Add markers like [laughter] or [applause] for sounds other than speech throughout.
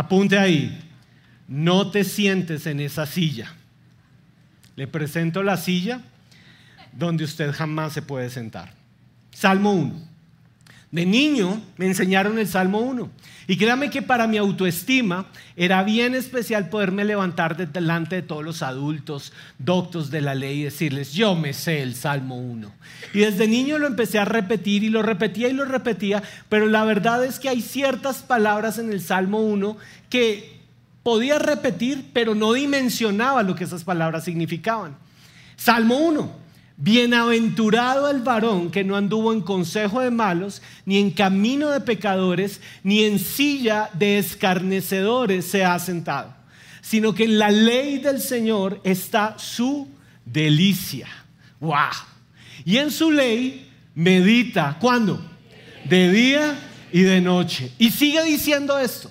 Apunte ahí. No te sientes en esa silla. Le presento la silla donde usted jamás se puede sentar. Salmo 1. De niño me enseñaron el Salmo 1. Y créame que para mi autoestima era bien especial poderme levantar delante de todos los adultos, doctos de la ley y decirles, yo me sé el Salmo 1. Y desde niño lo empecé a repetir y lo repetía y lo repetía, pero la verdad es que hay ciertas palabras en el Salmo 1 que podía repetir, pero no dimensionaba lo que esas palabras significaban. Salmo 1. Bienaventurado el varón que no anduvo en consejo de malos, ni en camino de pecadores, ni en silla de escarnecedores se ha sentado, sino que en la ley del Señor está su delicia. ¡Wow! Y en su ley medita, ¿cuándo? De día y de noche. Y sigue diciendo esto,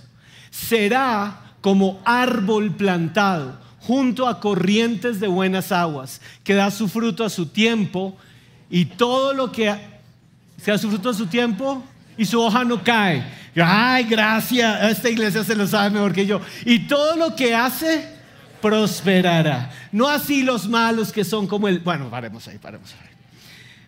será como árbol plantado junto a corrientes de buenas aguas, que da su fruto a su tiempo y todo lo que sea su fruto a su tiempo y su hoja no cae. Ay, gracias, esta iglesia se lo sabe mejor que yo. Y todo lo que hace prosperará. No así los malos que son como el... Bueno, paremos ahí, paremos ahí.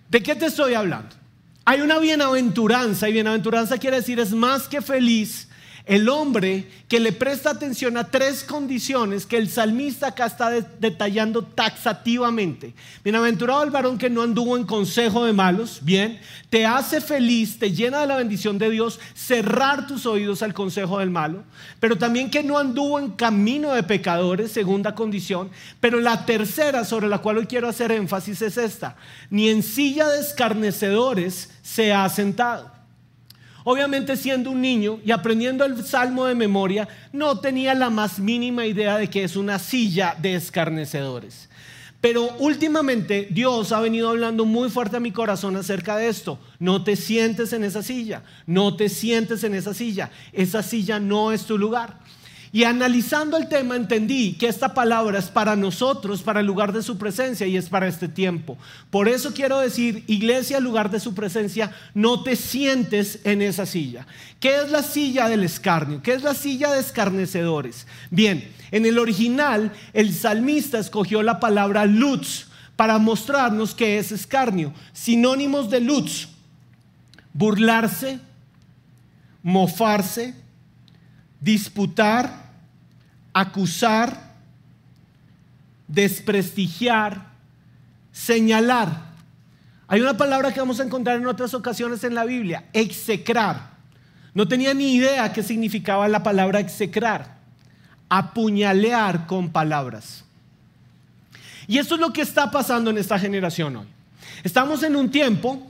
¿De qué te estoy hablando? Hay una bienaventuranza y bienaventuranza quiere decir es más que feliz el hombre que le presta atención a tres condiciones que el salmista acá está detallando taxativamente. Bienaventurado el varón que no anduvo en consejo de malos, bien, te hace feliz, te llena de la bendición de Dios, cerrar tus oídos al consejo del malo, pero también que no anduvo en camino de pecadores, segunda condición, pero la tercera sobre la cual hoy quiero hacer énfasis es esta, ni en silla de escarnecedores se ha sentado. Obviamente siendo un niño y aprendiendo el salmo de memoria, no tenía la más mínima idea de que es una silla de escarnecedores. Pero últimamente Dios ha venido hablando muy fuerte a mi corazón acerca de esto. No te sientes en esa silla, no te sientes en esa silla. Esa silla no es tu lugar. Y analizando el tema entendí que esta palabra es para nosotros, para el lugar de su presencia y es para este tiempo. Por eso quiero decir, iglesia, lugar de su presencia, no te sientes en esa silla. ¿Qué es la silla del escarnio? ¿Qué es la silla de escarnecedores? Bien, en el original el salmista escogió la palabra lutz para mostrarnos qué es escarnio. Sinónimos de lutz, burlarse, mofarse, disputar, acusar, desprestigiar, señalar. Hay una palabra que vamos a encontrar en otras ocasiones en la Biblia, execrar. No tenía ni idea qué significaba la palabra execrar, apuñalear con palabras. Y eso es lo que está pasando en esta generación hoy. Estamos en un tiempo,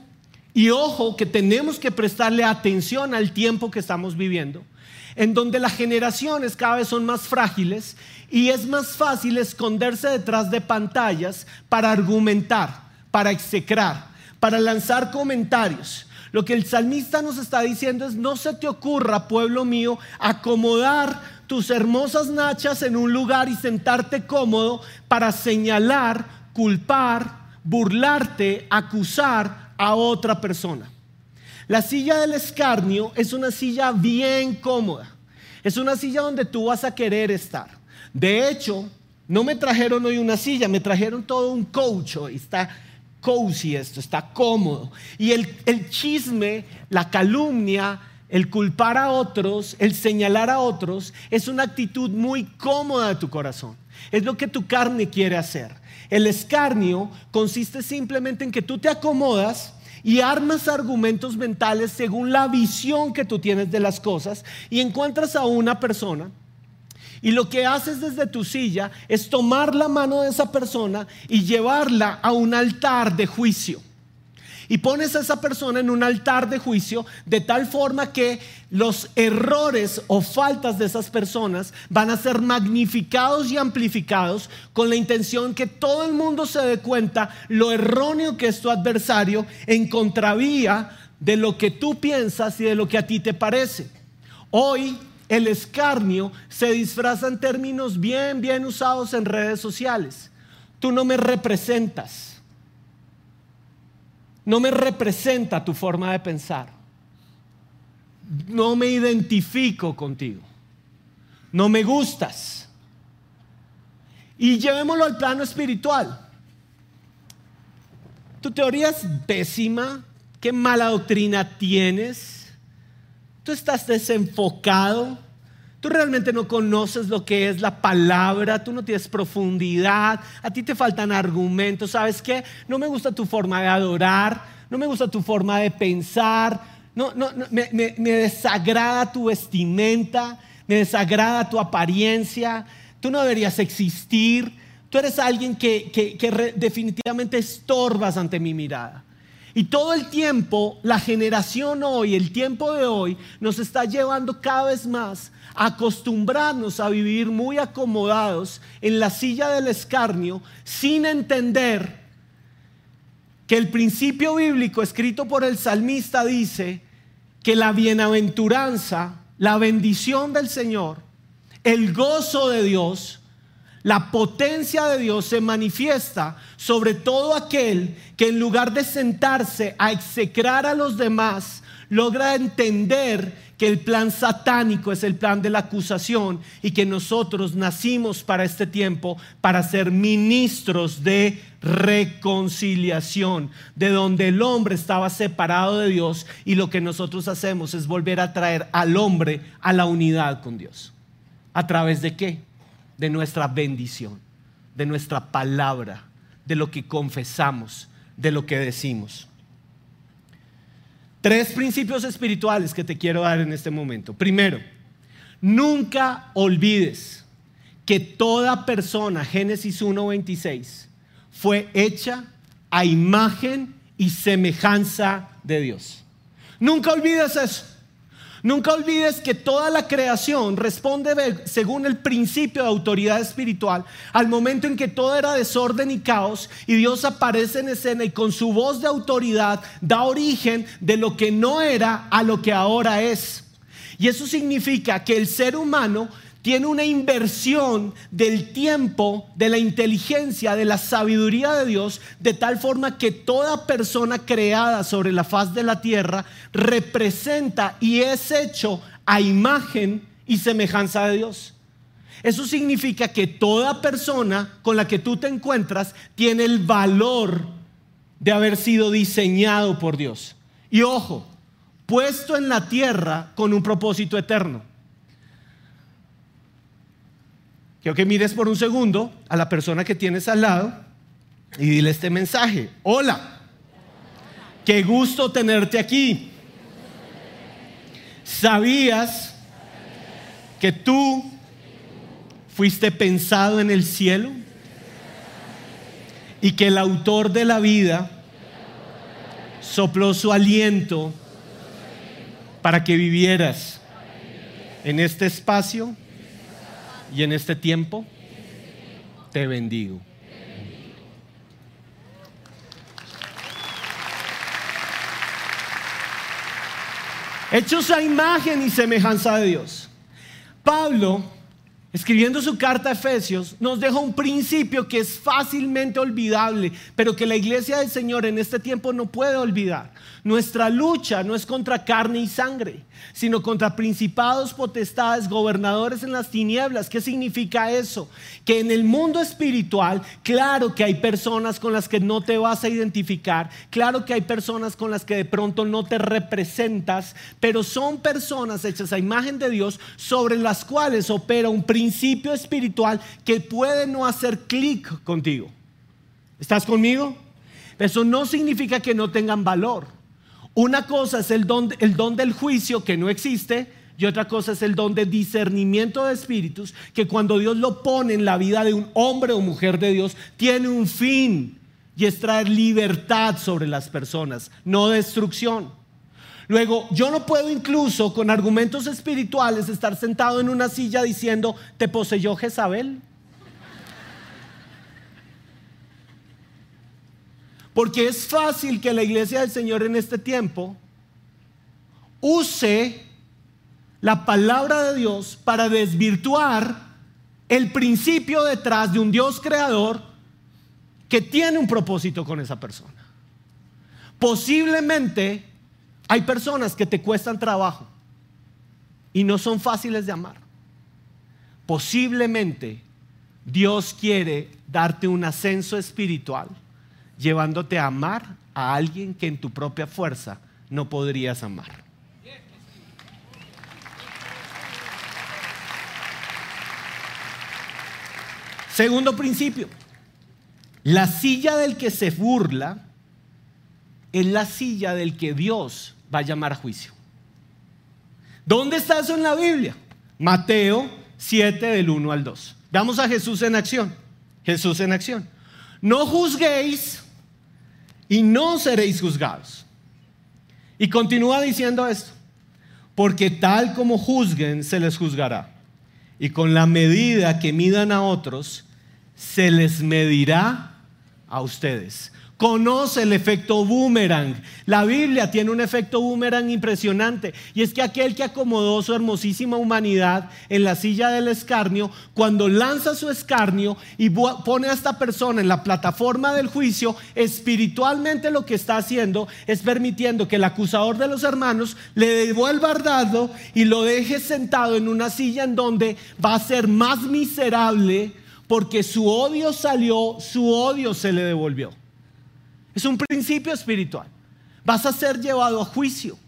y ojo que tenemos que prestarle atención al tiempo que estamos viviendo, en donde las generaciones cada vez son más frágiles y es más fácil esconderse detrás de pantallas para argumentar, para execrar, para lanzar comentarios. Lo que el salmista nos está diciendo es, no se te ocurra, pueblo mío, acomodar tus hermosas nachas en un lugar y sentarte cómodo para señalar, culpar, burlarte, acusar a otra persona. La silla del escarnio es una silla bien cómoda. Es una silla donde tú vas a querer estar. De hecho, no me trajeron hoy una silla, me trajeron todo un coach Está cozy esto, está cómodo. Y el, el chisme, la calumnia, el culpar a otros, el señalar a otros, es una actitud muy cómoda de tu corazón. Es lo que tu carne quiere hacer. El escarnio consiste simplemente en que tú te acomodas y armas argumentos mentales según la visión que tú tienes de las cosas y encuentras a una persona y lo que haces desde tu silla es tomar la mano de esa persona y llevarla a un altar de juicio y pones a esa persona en un altar de juicio de tal forma que los errores o faltas de esas personas van a ser magnificados y amplificados con la intención que todo el mundo se dé cuenta lo erróneo que es tu adversario en contravía de lo que tú piensas y de lo que a ti te parece. Hoy el escarnio se disfraza en términos bien, bien usados en redes sociales. Tú no me representas no me representa tu forma de pensar. No me identifico contigo. no me gustas. Y llevémoslo al plano espiritual. Tu teoría es pésima, qué mala doctrina tienes, tú estás desenfocado, tú realmente no conoces lo que es la palabra, tú no tienes profundidad, a ti te faltan argumentos, ¿sabes qué? No me gusta tu forma de adorar, no me gusta tu forma de pensar, no, no, me, desagrada tu vestimenta, me desagrada tu apariencia, tú no deberías existir, tú eres alguien que, definitivamente estorbas ante mi mirada. Y todo el tiempo, la generación hoy, el tiempo de hoy, nos está llevando cada vez más acostumbrarnos a vivir muy acomodados en la silla del escarnio sin entender que el principio bíblico escrito por el salmista dice que la bienaventuranza, la bendición del Señor, el gozo de Dios, la potencia de Dios se manifiesta sobre todo aquel que en lugar de sentarse a execrar a los demás, logra entender que el plan satánico es el plan de la acusación y que nosotros nacimos para este tiempo para ser ministros de reconciliación, de donde el hombre estaba separado de Dios y lo que nosotros hacemos es volver a traer al hombre a la unidad con Dios. ¿A través de qué? De nuestra bendición, de nuestra palabra, de lo que confesamos, de lo que decimos. Tres principios espirituales que te quiero dar en este momento. Primero, nunca olvides que toda persona, Génesis 1.26, fue hecha a imagen y semejanza de Dios. Nunca olvides eso. Nunca olvides que toda la creación responde según el principio de autoridad espiritual al momento en que todo era desorden y caos y Dios aparece en escena y con su voz de autoridad da origen de lo que no era a lo que ahora es. Y eso significa que el ser humano tiene una inversión del tiempo, de la inteligencia, de la sabiduría de Dios, de tal forma que toda persona creada sobre la faz de la tierra representa y es hecho a imagen y semejanza de Dios. Eso significa que toda persona con la que tú te encuentras tiene el valor de haber sido diseñado por Dios. Y ojo, puesto en la tierra con un propósito eterno. Quiero que mires por un segundo a la persona que tienes al lado y dile este mensaje. Hola, qué gusto tenerte aquí. ¿Sabías que tú fuiste pensado en el cielo? Y que el autor de la vida sopló su aliento para que vivieras en este espacio y en este tiempo te bendigo. Hechos a imagen y semejanza de Dios. Pablo, escribiendo su carta a Efesios, nos deja un principio que es fácilmente olvidable, pero que la iglesia del Señor en este tiempo no puede olvidar. Nuestra lucha no es contra carne y sangre, sino contra principados, potestades, gobernadores en las tinieblas. ¿Qué significa eso? Que en el mundo espiritual, claro que hay personas con las que no te vas a identificar, claro que hay personas con las que de pronto no te representas, pero son personas hechas a imagen de Dios sobre las cuales opera un principio espiritual que puede no hacer clic contigo. ¿Estás conmigo? Eso no significa que no tengan valor. Una cosa es el don, el don del juicio que no existe y otra cosa es el don de discernimiento de espíritus que cuando Dios lo pone en la vida de un hombre o mujer de Dios tiene un fin y es traer libertad sobre las personas, no destrucción. Luego, yo no puedo incluso con argumentos espirituales estar sentado en una silla diciendo, ¿te poseyó Jezabel? Porque es fácil que la iglesia del Señor en este tiempo use la palabra de Dios para desvirtuar el principio detrás de un Dios creador que tiene un propósito con esa persona. Posiblemente hay personas que te cuestan trabajo y no son fáciles de amar. posiblemente Dios quiere darte un ascenso espiritual, llevándote a amar a alguien que en tu propia fuerza no podrías amar. Segundo principio, la silla del que se burla es la silla del que Dios va a llamar a juicio. ¿Dónde está eso en la Biblia? Mateo 7 del 1 al 2. Veamos a Jesús en acción. Jesús en acción. No juzguéis y no seréis juzgados. Y continúa diciendo esto, porque tal como juzguen se les juzgará. Y con la medida que midan a otros, se les medirá a ustedes. Conoce el efecto boomerang. La Biblia tiene un efecto boomerang impresionante. Y es que aquel que acomodó su hermosísima humanidad en la silla del escarnio, cuando lanza su escarnio y pone a esta persona en la plataforma del juicio, espiritualmente lo que está haciendo es permitiendo que el acusador de los hermanos le devuelva el dardo y lo deje sentado en una silla en donde va a ser más miserable porque su odio salió, su odio se le devolvió. Es un principio espiritual. Vas a ser llevado a juicio.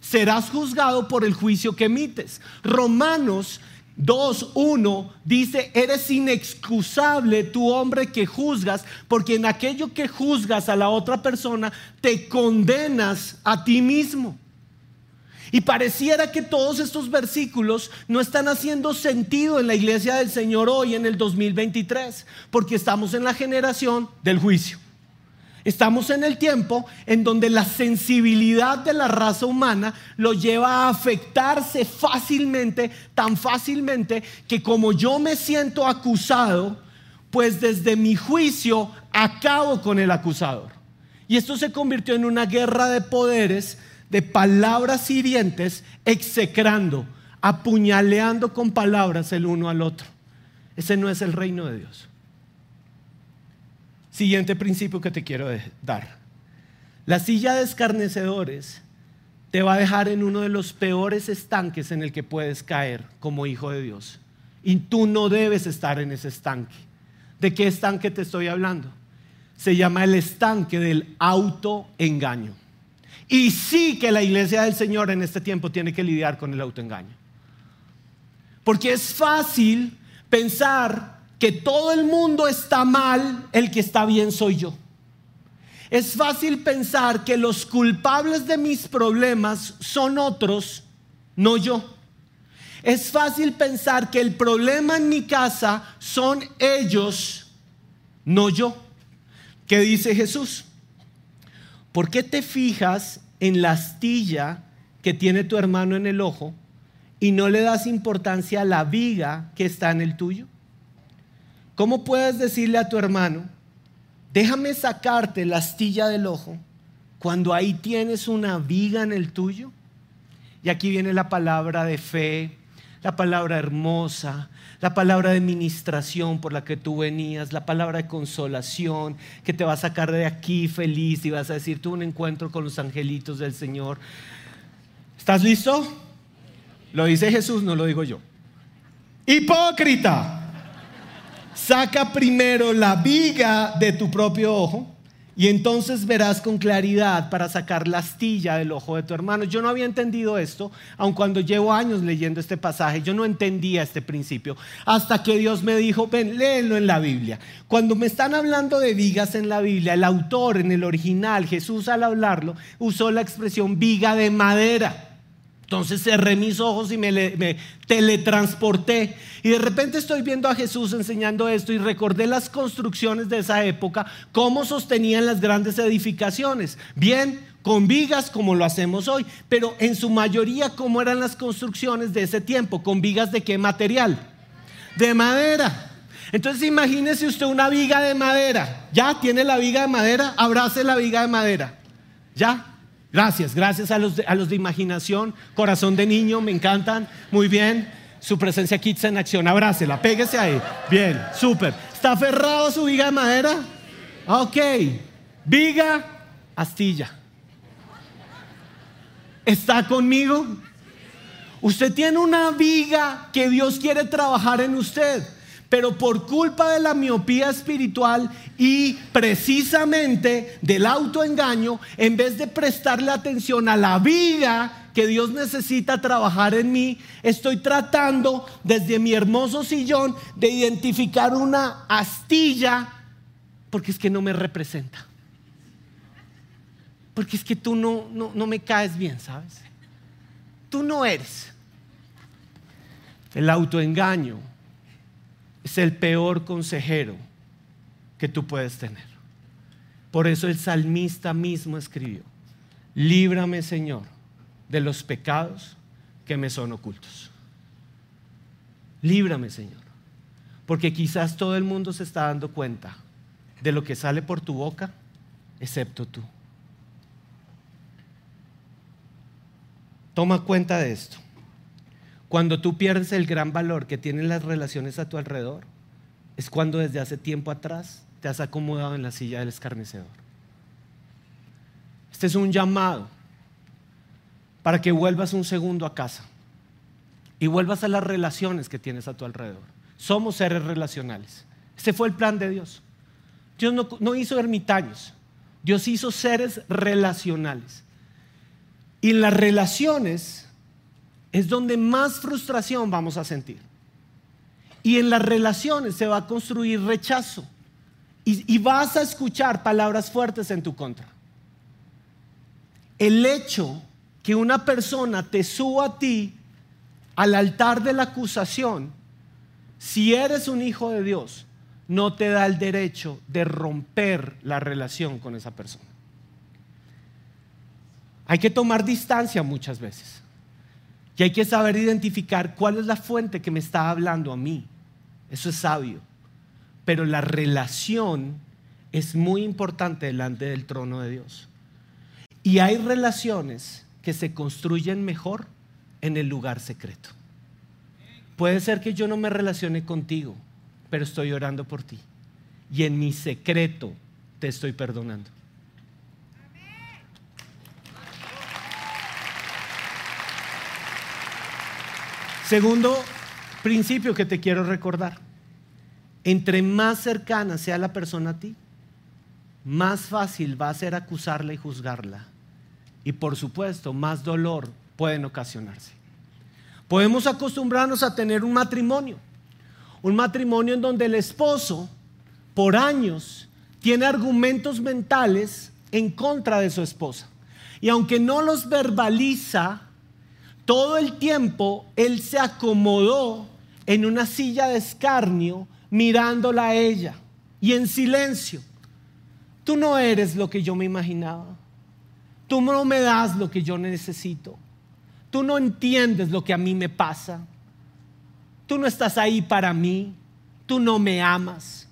Serás juzgado por el juicio que emites. Romanos 2.1 dice, eres inexcusable tu hombre que juzgas, porque en aquello que juzgas a la otra persona, te condenas a ti mismo. Y pareciera que todos estos versículos no están haciendo sentido en la iglesia del Señor hoy en el 2023, porque estamos en la generación del juicio. Estamos en el tiempo en donde la sensibilidad de la raza humana lo lleva a afectarse fácilmente, tan fácilmente que como yo me siento acusado, pues desde mi juicio acabo con el acusador. Y esto se convirtió en una guerra de poderes, de palabras hirientes, execrando, apuñaleando con palabras el uno al otro. Ese no es el reino de Dios. Siguiente principio que te quiero dar. La silla de escarnecedores te va a dejar en uno de los peores estanques en el que puedes caer como hijo de Dios. Y tú no debes estar en ese estanque. ¿De qué estanque te estoy hablando? Se llama el estanque del autoengaño. Y sí que la iglesia del Señor en este tiempo tiene que lidiar con el autoengaño. Porque es fácil pensar que todo el mundo está mal, el que está bien soy yo. Es fácil pensar que los culpables de mis problemas son otros, no yo. Es fácil pensar que el problema en mi casa son ellos, no yo. ¿Qué dice Jesús? ¿Por qué te fijas en la astilla que tiene tu hermano en el ojo y no le das importancia a la viga que está en el tuyo? ¿Cómo puedes decirle a tu hermano, déjame sacarte la astilla del ojo cuando ahí tienes una viga en el tuyo? Y aquí viene la palabra de fe, la palabra hermosa, la palabra de ministración por la que tú venías, la palabra de consolación que te va a sacar de aquí feliz y vas a decir, tuve un encuentro con los angelitos del Señor. ¿Estás listo? Lo dice Jesús, no lo digo yo. Hipócrita. Saca primero la viga de tu propio ojo y entonces verás con claridad para sacar la astilla del ojo de tu hermano. Yo no había entendido esto, aun cuando llevo años leyendo este pasaje, yo no entendía este principio, hasta que Dios me dijo, ven, léelo en la Biblia. Cuando me están hablando de vigas en la Biblia, el autor en el original, Jesús al hablarlo, usó la expresión viga de madera. Entonces cerré mis ojos y me, teletransporté. Y de repente estoy viendo a Jesús enseñando esto y recordé las construcciones de esa época, cómo sostenían las grandes edificaciones. Bien, con vigas como lo hacemos hoy, pero en su mayoría cómo eran las construcciones de ese tiempo, con vigas de qué material? De madera. Entonces imagínese usted una viga de madera. ¿Ya tiene la viga de madera? Abrace la viga de madera. ¿Ya? Gracias, gracias a los, de, a los de imaginación, corazón de niño, me encantan. Muy bien. Su presencia Kids en acción, abrácela, péguese ahí. Bien, súper. ¿Está aferrado a su viga de madera? Ok. Viga, astilla. ¿Está conmigo? Usted tiene una viga que Dios quiere trabajar en usted, pero por culpa de la miopía espiritual y precisamente del autoengaño, en vez de prestarle atención a la viga que Dios necesita trabajar en mí, estoy tratando desde mi hermoso sillón de identificar una astilla porque es que no me representa. Porque es que tú no, no, no me caes bien, ¿sabes? Tú no eres. El autoengaño es el peor consejero que tú puedes tener. Por eso el salmista mismo escribió, líbrame Señor de los pecados que me son ocultos. Líbrame Señor, porque quizás todo el mundo se está dando cuenta de lo que sale por tu boca, excepto tú. Toma cuenta de esto. Cuando tú pierdes el gran valor que tienen las relaciones a tu alrededor, es cuando desde hace tiempo atrás te has acomodado en la silla del escarnecedor. Este es un llamado para que vuelvas un segundo a casa y vuelvas a las relaciones que tienes a tu alrededor. Somos seres relacionales. Ese fue el plan de Dios. Dios no, no hizo ermitaños, Dios hizo seres relacionales. Y en las relaciones es donde más frustración vamos a sentir. Y en las relaciones se va a construir rechazo. Y, vas a escuchar palabras fuertes en tu contra. El hecho que una persona te suba a ti al altar de la acusación, si eres un hijo de Dios, no te da el derecho de romper la relación con esa persona. Hay que tomar distancia muchas veces. Y hay que saber identificar cuál es la fuente que me está hablando a mí. Eso es sabio. Pero la relación es muy importante delante del trono de Dios. Y hay relaciones que se construyen mejor en el lugar secreto. Puede ser que yo no me relacione contigo, pero estoy orando por ti. Y en mi secreto te estoy perdonando. Segundo principio que te quiero recordar. Entre más cercana sea la persona a ti, más fácil va a ser acusarla y juzgarla. Y por supuesto, más dolor pueden ocasionarse. Podemos acostumbrarnos a tener un matrimonio. Un matrimonio en donde el esposo, por años, tiene argumentos mentales en contra de su esposa. Y aunque no los verbaliza, todo el tiempo él se acomodó en una silla de escarnio mirándola a ella y en silencio. Tú no eres lo que yo me imaginaba. Tú no me das lo que yo necesito. Tú no entiendes lo que a mí me pasa. Tú no estás ahí para mí. Tú no me amas.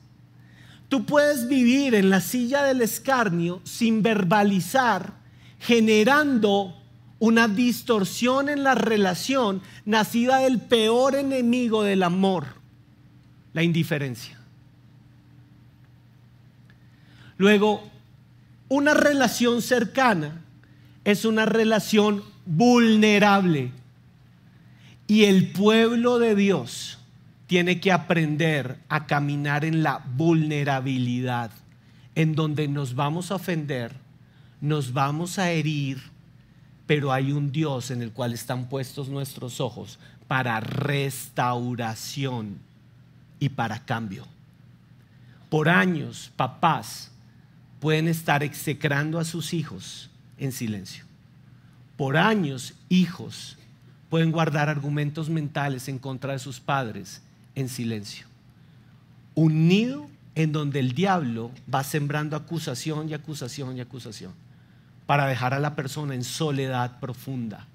Tú puedes vivir en la silla del escarnio sin verbalizar, generando una distorsión en la relación nacida del peor enemigo del amor, la indiferencia. Luego, una relación cercana es una relación vulnerable. Y el pueblo de Dios tiene que aprender a caminar en la vulnerabilidad, en donde nos vamos a ofender, nos vamos a herir, pero hay un Dios en el cual están puestos nuestros ojos para restauración y para cambio. Por años, papás pueden estar execrando a sus hijos en silencio. Por años, hijos pueden guardar argumentos mentales en contra de sus padres en silencio. Un nido en donde el diablo va sembrando acusación y acusación y acusación para dejar a la persona en soledad profunda.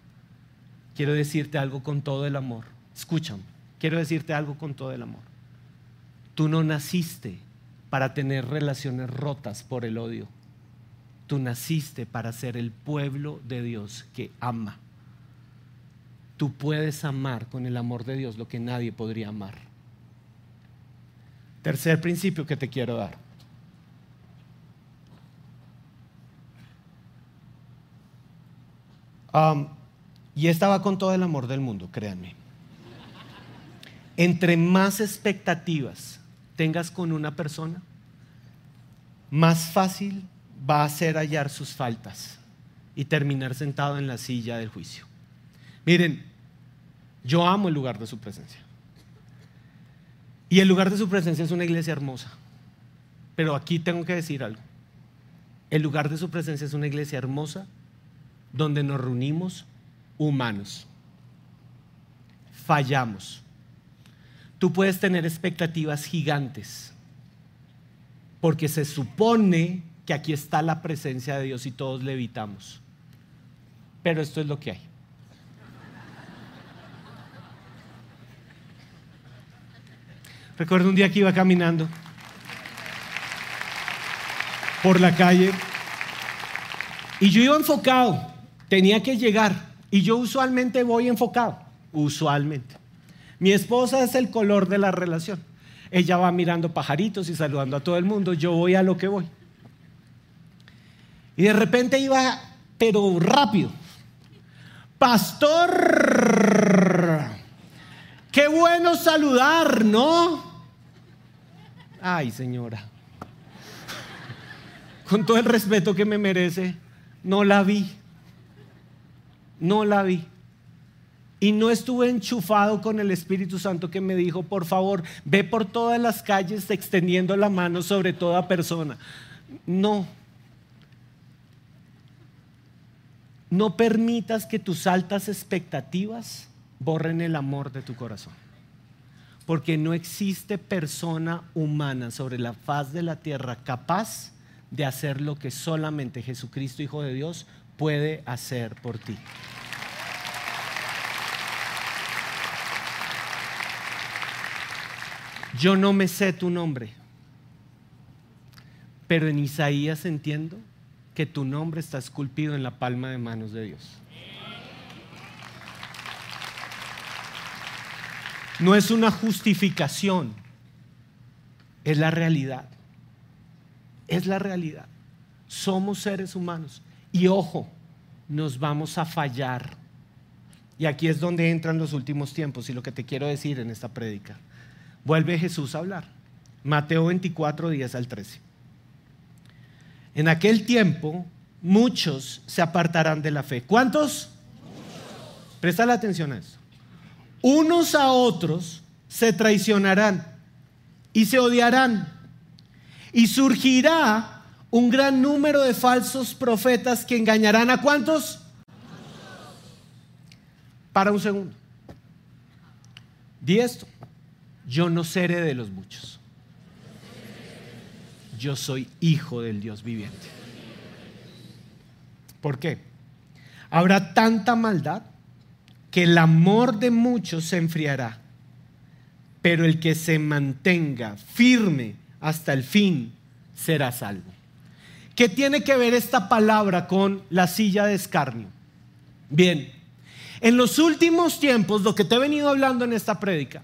Quiero decirte algo con todo el amor. Escúchame, quiero decirte algo con todo el amor. Tú no naciste para tener relaciones rotas por el odio. Tú naciste para ser el pueblo de Dios que ama. Tú puedes amar con el amor de Dios lo que nadie podría amar. Tercer principio que te quiero dar. Y esta va con todo el amor del mundo, créanme. Entre más expectativas tengas con una persona, más fácil va a ser hallar sus faltas y terminar sentado en la silla del juicio. Miren, yo amo el lugar de su presencia. Y el lugar de su presencia es una iglesia hermosa. Pero aquí tengo que decir algo. El lugar de su presencia es una iglesia hermosa donde nos reunimos humanos. Fallamos. Tú puedes tener expectativas gigantes porque se supone que aquí está la presencia de Dios y todos le evitamos. Pero esto es lo que hay. Recuerdo un día que iba caminando por la calle y yo iba enfocado, tenía que llegar y yo usualmente voy enfocado, usualmente. Mi esposa es el color de la relación. Ella va mirando pajaritos y saludando a todo el mundo, yo voy a lo que voy. Y de repente iba, pero rápido. Pastor, qué bueno saludar, ¿no? Ay, señora. Con todo el respeto que me merece, no la vi. No la vi. Y no estuve enchufado con el Espíritu Santo que me dijo, por favor, ve por todas las calles extendiendo la mano sobre toda persona. No. No permitas que tus altas expectativas borren el amor de tu corazón. Porque no existe persona humana sobre la faz de la tierra capaz de hacer lo que solamente Jesucristo, Hijo de Dios, puede hacer por ti. Yo no me sé tu nombre, pero en Isaías entiendo que tu nombre está esculpido en la palma de manos de Dios. No es una justificación, es la realidad. Es la realidad. Somos seres humanos. Y ojo, nos vamos a fallar. Y aquí es donde entran los últimos tiempos y lo que te quiero decir en esta prédica vuelve Jesús a hablar. Mateo 24, 10 al 13. En aquel tiempo muchos se apartarán de la fe. ¿Cuántos? Presta la atención a eso. Unos a otros se traicionarán y se odiarán. Y surgirá un gran número de falsos profetas que engañarán a cuántos? Para un segundo. Di esto yo no seré de los muchos. Yo soy hijo del Dios viviente. ¿Por qué? Habrá tanta maldad que el amor de muchos se enfriará, pero el que se mantenga firme hasta el fin será salvo. ¿Qué tiene que ver esta palabra con la silla de escarnio? Bien, en los últimos tiempos, lo que te he venido hablando en esta prédica,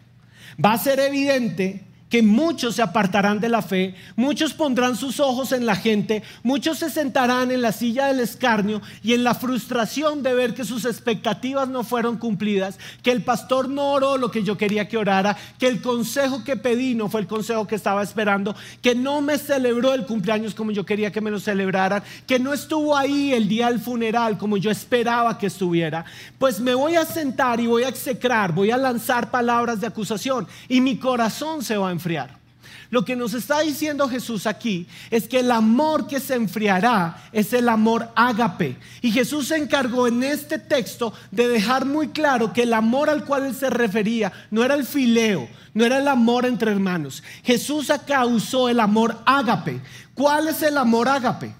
va a ser evidente que muchos se apartarán de la fe, muchos pondrán sus ojos en la gente, muchos se sentarán en la silla del escarnio y en la frustración de ver que sus expectativas no fueron cumplidas, que el pastor no oró lo que yo quería que orara, que el consejo que pedí no fue el consejo que estaba esperando, que no me celebró el cumpleaños como yo quería que me lo celebraran, que no estuvo ahí el día del funeral como yo esperaba que estuviera, pues me voy a sentar y voy a execrar, voy a lanzar palabras de acusación y mi corazón se va a enfriar. Lo que nos está diciendo Jesús aquí es que el amor que se enfriará es el amor ágape. Y Jesús se encargó en este texto de dejar muy claro que el amor al cual él se refería no era el fileo, no era el amor entre hermanos. Jesús acá usó el amor ágape. ¿Cuál es el amor ágape?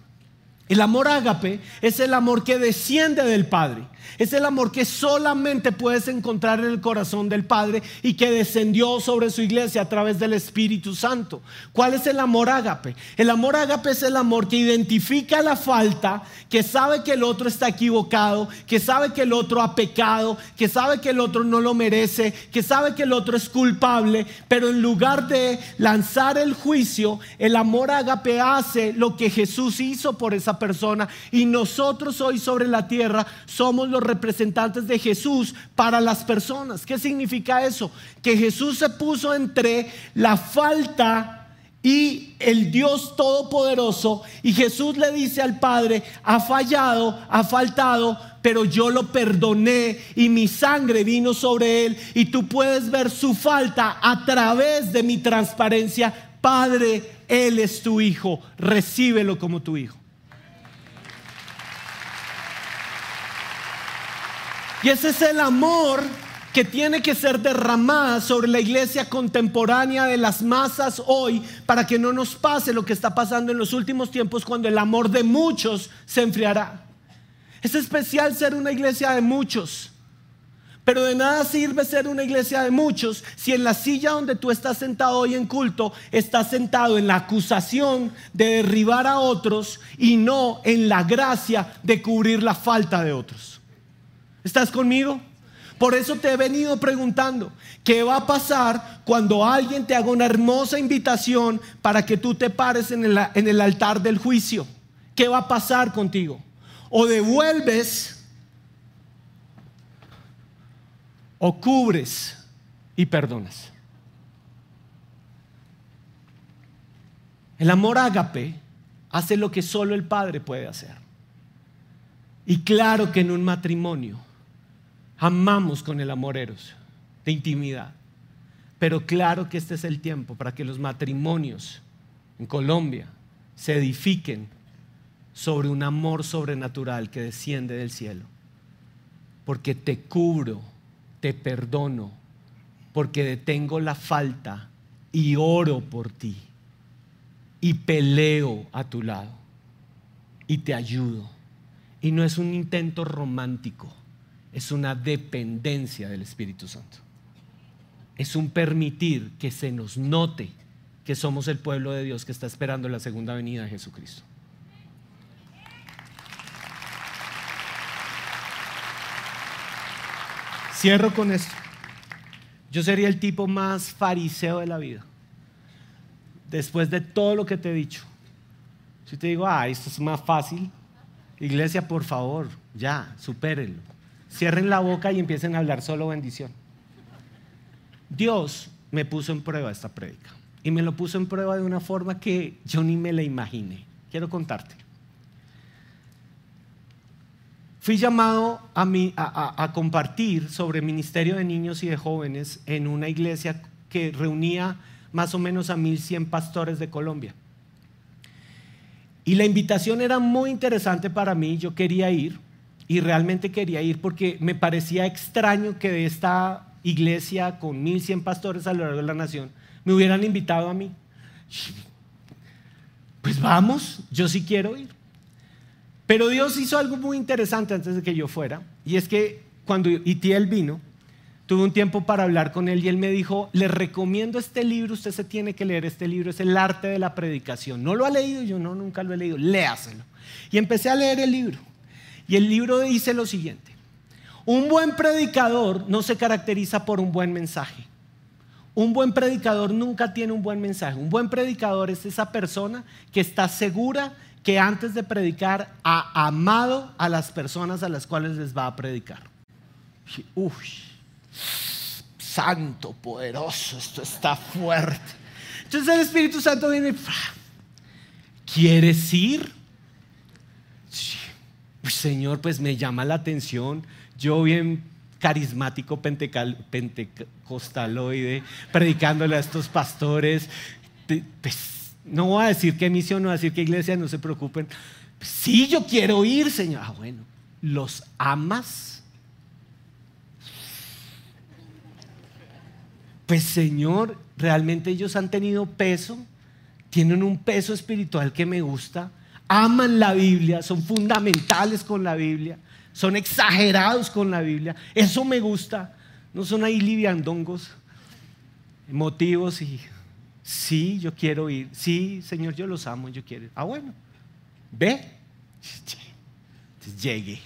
El amor ágape es el amor que desciende del Padre. Es el amor que solamente puedes encontrar en el corazón del Padre y que descendió sobre su iglesia a través del Espíritu Santo. ¿Cuál es el amor ágape? El amor ágape es el amor que identifica la falta, que sabe que el otro está equivocado, que sabe que el otro ha pecado, que sabe que el otro no lo merece, que sabe que el otro es culpable, pero en lugar de lanzar el juicio, el amor ágape hace lo que Jesús hizo por esa persona y nosotros hoy sobre la tierra somos los representantes de Jesús para las personas. ¿Qué significa eso? Que Jesús se puso entre la falta y el Dios Todopoderoso y Jesús le dice al Padre, ha fallado, ha faltado, pero yo lo perdoné y mi sangre vino sobre él y tú puedes ver su falta a través de mi transparencia. Padre, Él es tu hijo, recíbelo como tu hijo. Y ese es el amor que tiene que ser derramada sobre la iglesia contemporánea de las masas hoy para que no nos pase lo que está pasando en los últimos tiempos cuando el amor de muchos se enfriará. Es especial ser una iglesia de muchos. Pero de nada sirve ser una iglesia de muchos si en la silla donde tú estás sentado hoy en culto estás sentado en la acusación de derribar a otros y no en la gracia de cubrir la falta de otros. ¿Estás conmigo? Por eso te he venido preguntando, ¿qué va a pasar cuando alguien te haga una hermosa invitación para que tú te pares en el, altar del juicio? ¿Qué va a pasar contigo? O devuelves o cubres y perdonas. El amor ágape hace lo que solo el Padre puede hacer. Y claro que en un matrimonio amamos con el amor eros, de intimidad. Pero claro que este es el tiempo para que los matrimonios en Colombia se edifiquen sobre un amor sobrenatural que desciende del cielo. Porque te cubro, te perdono, porque detengo la falta y oro por ti. Y peleo a tu lado. Y te ayudo. Y no es un intento romántico es una dependencia del Espíritu Santo. Es un permitir que se nos note que somos el pueblo de Dios que está esperando la segunda venida de Jesucristo. Cierro con esto. Yo sería el tipo más fariseo de la vida. Después de todo lo que te he dicho. Si te digo, ah, esto es más fácil, iglesia, por favor, ya, supérenlo. Cierren la boca y empiecen a hablar solo bendición. Dios me puso en prueba esta prédica y me lo puso en prueba de una forma que yo ni me la imaginé. Quiero contarte. Fui llamado a, compartir sobre ministerio de niños y de jóvenes en una iglesia que reunía más o menos a 1.100 pastores de Colombia. Y la invitación era muy interesante para mí, yo quería ir, y realmente quería ir porque me parecía extraño que de esta iglesia con 1100 pastores a lo largo de la nación me hubieran invitado a mí. Pues vamos, yo sí quiero ir. Pero Dios hizo algo muy interesante antes de que yo fuera, y es que cuando Itiel vino, tuve un tiempo para hablar con él y él me dijo, le recomiendo este libro, usted se tiene que leer este libro, es el arte de la predicación. ¿No lo ha leído? Yo no, nunca lo he leído, léaselo. Y empecé a leer el libro. Y el libro dice lo siguiente, un buen predicador no se caracteriza por un buen mensaje. Un buen predicador nunca tiene un buen mensaje. Un buen predicador es esa persona que está segura que antes de predicar ha amado a las personas a las cuales les va a predicar. Uf, santo, poderoso, esto está fuerte. Entonces el Espíritu Santo viene, ¿quieres ir? Señor, pues me llama la atención. Yo bien carismático pentecostaloide, predicándole a estos pastores. Pues, no voy a decir qué misión, no voy a decir qué iglesia, no se preocupen. sí, yo quiero ir, Señor. Ah, bueno, ¿los amas? Pues Señor, realmente ellos han tenido peso, tienen un peso espiritual que me gusta aman la Biblia, son fundamentales con la Biblia, son exagerados con la Biblia. Eso me gusta. No son ahí liviandongos, motivos y sí, yo quiero ir. Sí, Señor, yo los amo, yo quiero ir. Ah, bueno, ve. [laughs] llegué.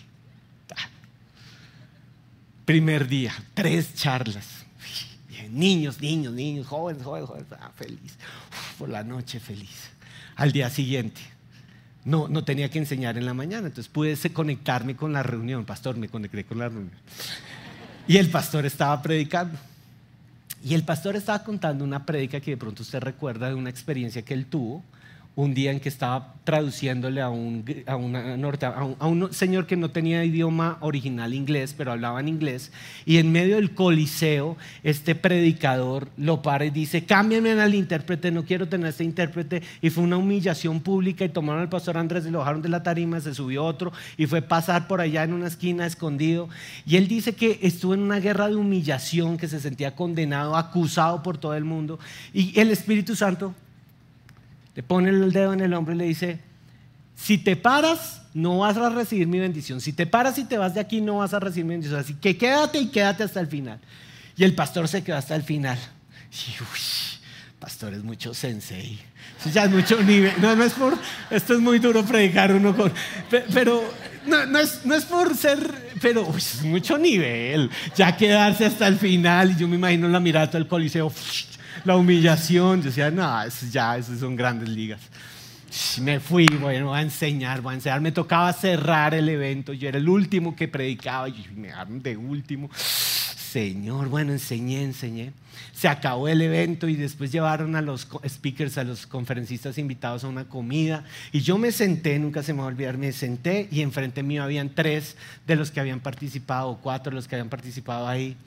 Primer día, tres charlas. [laughs] Niños, niños, niños, jóvenes, jóvenes, jóvenes. Ah, feliz. por la noche feliz. Al día siguiente, no, no tenía que enseñar en la mañana, entonces pude conectarme con la reunión. Pastor, me conecté con la reunión. Y el pastor estaba predicando. Y el pastor estaba contando una predica que de pronto usted recuerda de una experiencia que él tuvo un día en que estaba traduciéndole a un, señor que no tenía idioma original inglés, pero hablaba en inglés, y en medio del coliseo, este predicador lo para dice, cámbiame al intérprete, no quiero tener este intérprete, y fue una humillación pública, y tomaron al pastor Andrés y lo bajaron de la tarima, se subió otro, y fue pasar por allá en una esquina escondido, y él dice que estuvo en una guerra de humillación, que se sentía condenado, acusado por todo el mundo, y el Espíritu Santo le pone el dedo en el hombro y le dice, si te paras, no vas a recibir mi bendición. Si te paras y te vas de aquí, no vas a recibir mi bendición. Así que quédate y quédate hasta el final. Y el pastor se quedó hasta el final. Y, uy, pastor es mucho sensei. Eso ya es mucho nivel. No, es por, esto es muy duro predicar uno con, pero no, es, no es por ser, pero uy, es mucho nivel. Ya quedarse hasta el final. Y yo me imagino la mirada del coliseo la humillación. Yo decía, no, eso ya, esas son grandes ligas. Me fui, bueno, voy a enseñar, voy a enseñar. Me tocaba cerrar el evento. Yo era el último que predicaba y me dejaron de último. Señor, bueno, enseñé, enseñé. Se acabó el evento y después llevaron a los speakers, a los conferencistas invitados a una comida. Y yo me senté, nunca se me va a olvidar, me senté y enfrente mío habían tres de los que habían participado, cuatro de los que habían participado ahí.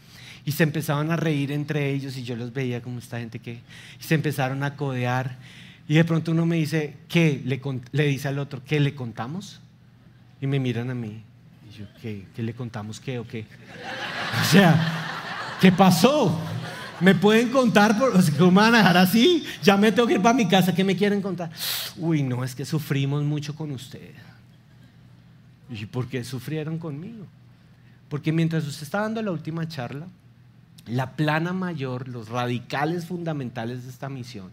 Y se empezaban a reír entre ellos y yo los veía como esta gente que... Se empezaron a codear. Y de pronto uno me dice, ¿qué? Le, le dice al otro, ¿qué le contamos? Y me miran a mí. ¿Qué? ¿Qué le contamos qué o qué? O sea, ¿qué pasó? ¿Me pueden contar? Por, ¿Cómo me van a dejar así? Ya me tengo que ir para mi casa. ¿Qué me quieren contar? Uy, no, es que sufrimos mucho con usted. ¿Y por qué sufrieron conmigo? Porque mientras usted estaba dando la última charla, la plana mayor, los radicales fundamentales de esta misión,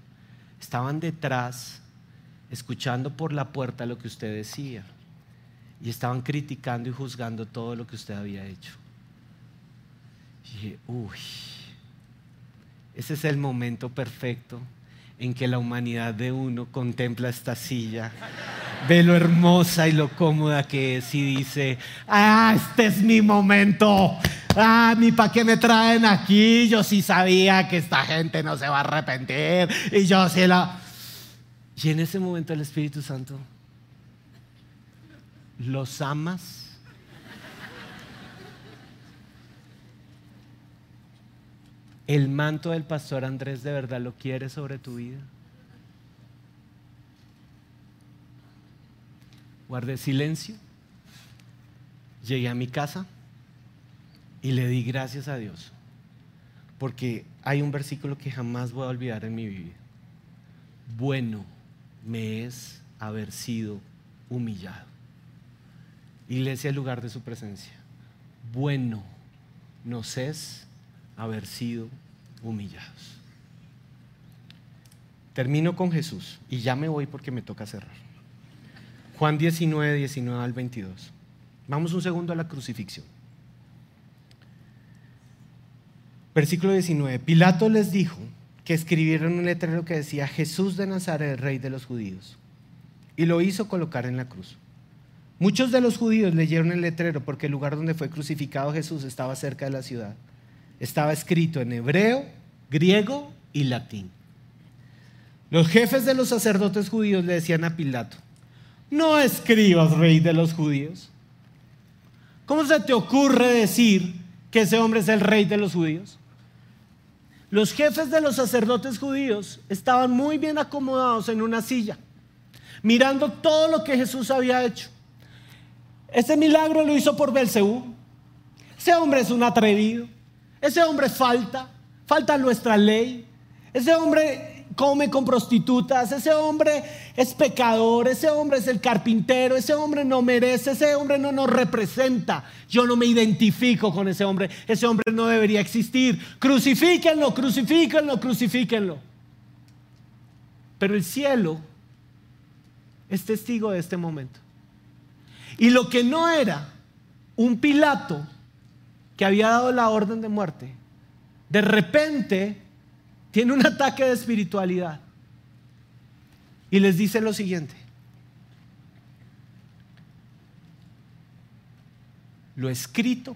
estaban detrás, escuchando por la puerta lo que usted decía, y estaban criticando y juzgando todo lo que usted había hecho. Y dije, uy, ese es el momento perfecto en que la humanidad de uno contempla esta silla, ve lo hermosa y lo cómoda que es y dice, ah, este es mi momento, ah, ni para qué me traen aquí, yo sí sabía que esta gente no se va a arrepentir y yo sí la... Y en ese momento el Espíritu Santo, ¿los amas? ¿El manto del pastor Andrés de verdad lo quiere sobre tu vida? Guardé silencio, llegué a mi casa y le di gracias a Dios, porque hay un versículo que jamás voy a olvidar en mi vida. Bueno me es haber sido humillado. Iglesia, el lugar de su presencia. Bueno nos es haber sido humillados. Termino con Jesús y ya me voy porque me toca cerrar. Juan 19, 19 al 22. Vamos un segundo a la crucifixión. Versículo 19. Pilato les dijo que escribieron un letrero que decía Jesús de Nazaret, rey de los judíos. Y lo hizo colocar en la cruz. Muchos de los judíos leyeron el letrero porque el lugar donde fue crucificado Jesús estaba cerca de la ciudad estaba escrito en hebreo, griego y latín. Los jefes de los sacerdotes judíos le decían a Pilato, no escribas rey de los judíos. ¿Cómo se te ocurre decir que ese hombre es el rey de los judíos? Los jefes de los sacerdotes judíos estaban muy bien acomodados en una silla, mirando todo lo que Jesús había hecho. Ese milagro lo hizo por Belcebú. Ese hombre es un atrevido. Ese hombre falta, falta nuestra ley. Ese hombre come con prostitutas, ese hombre es pecador, ese hombre es el carpintero, ese hombre no merece, ese hombre no nos representa. Yo no me identifico con ese hombre, ese hombre no debería existir. Crucifíquenlo, crucifíquenlo, crucifíquenlo. Pero el cielo es testigo de este momento. Y lo que no era un Pilato que había dado la orden de muerte, de repente tiene un ataque de espiritualidad y les dice lo siguiente. Lo escrito,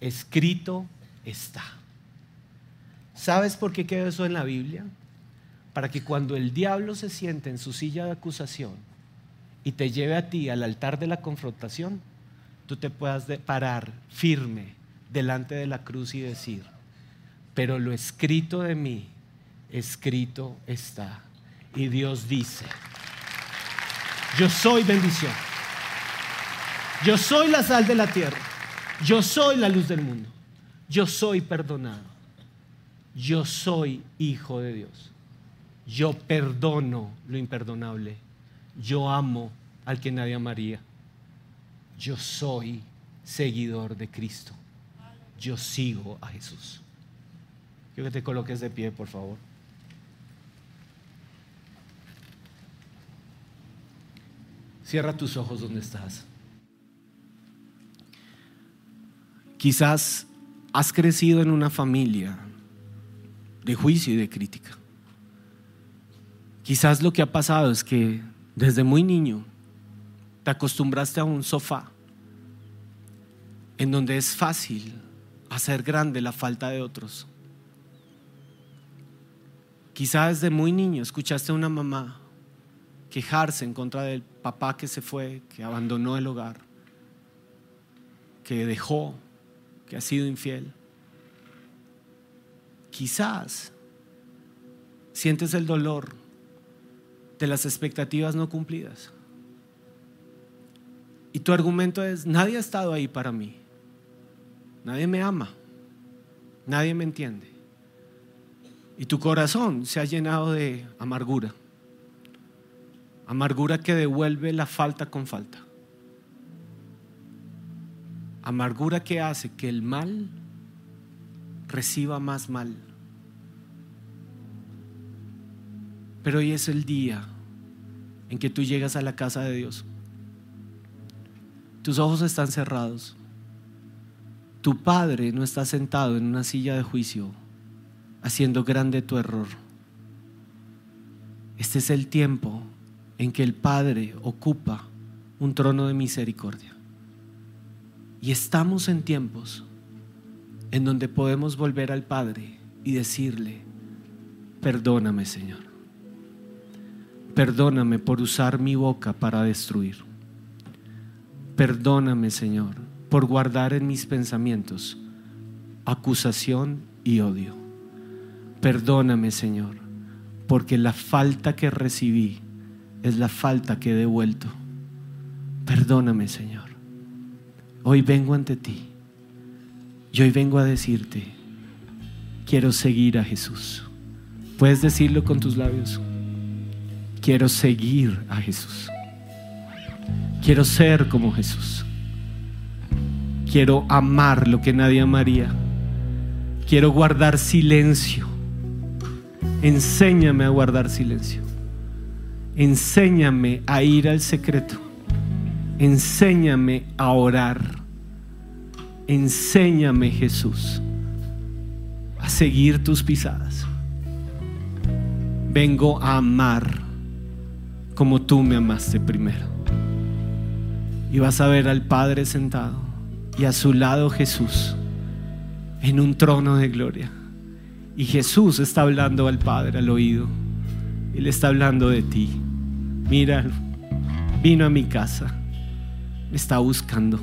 escrito está. ¿Sabes por qué quedó eso en la Biblia? Para que cuando el diablo se siente en su silla de acusación, y te lleve a ti al altar de la confrontación, tú te puedas parar firme delante de la cruz y decir, pero lo escrito de mí, escrito está. Y Dios dice, yo soy bendición. Yo soy la sal de la tierra. Yo soy la luz del mundo. Yo soy perdonado. Yo soy hijo de Dios. Yo perdono lo imperdonable. Yo amo al que nadie amaría. Yo soy seguidor de Cristo. Yo sigo a Jesús. Quiero que te coloques de pie, por favor. Cierra tus ojos donde estás. Quizás has crecido en una familia de juicio y de crítica. Quizás lo que ha pasado es que desde muy niño te acostumbraste a un sofá en donde es fácil hacer grande la falta de otros. Quizás desde muy niño escuchaste a una mamá quejarse en contra del papá que se fue, que abandonó el hogar, que dejó, que ha sido infiel. Quizás sientes el dolor de las expectativas no cumplidas. Y tu argumento es, nadie ha estado ahí para mí, nadie me ama, nadie me entiende. Y tu corazón se ha llenado de amargura. Amargura que devuelve la falta con falta. Amargura que hace que el mal reciba más mal. Pero hoy es el día en que tú llegas a la casa de Dios. Tus ojos están cerrados. Tu padre no está sentado en una silla de juicio haciendo grande tu error. Este es el tiempo en que el Padre ocupa un trono de misericordia. Y estamos en tiempos en donde podemos volver al Padre y decirle, perdóname Señor, perdóname por usar mi boca para destruir, perdóname Señor por guardar en mis pensamientos acusación y odio, perdóname Señor porque la falta que recibí es la falta que he devuelto. Perdóname, Señor. Hoy vengo ante ti y hoy vengo a decirte, quiero seguir a Jesús. Puedes decirlo con tus labios. Quiero seguir a Jesús. Quiero ser como Jesús. Quiero amar lo que nadie amaría. Quiero guardar silencio. Enséñame a guardar silencio. Enséñame a ir al secreto. Enséñame a orar. Enséñame, Jesús, a seguir tus pisadas. Vengo a amar como tú me amaste primero. Y vas a ver al Padre sentado y a su lado Jesús en un trono de gloria. Y Jesús está hablando al Padre al oído. Él está hablando de ti mira, vino a mi casa, me está buscando,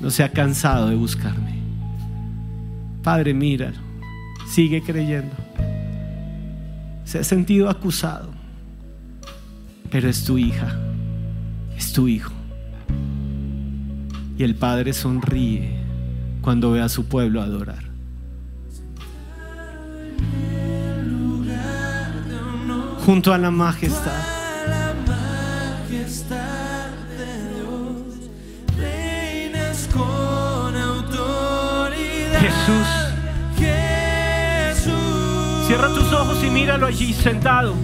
no se ha cansado de buscarme. Padre, mira, sigue creyendo. Se ha sentido acusado, pero es tu hija, es tu hijo. Y el Padre sonríe cuando ve a su pueblo adorar. Junto a la majestad. Jesús. Cierra tus ojos y míralo allí. Sentado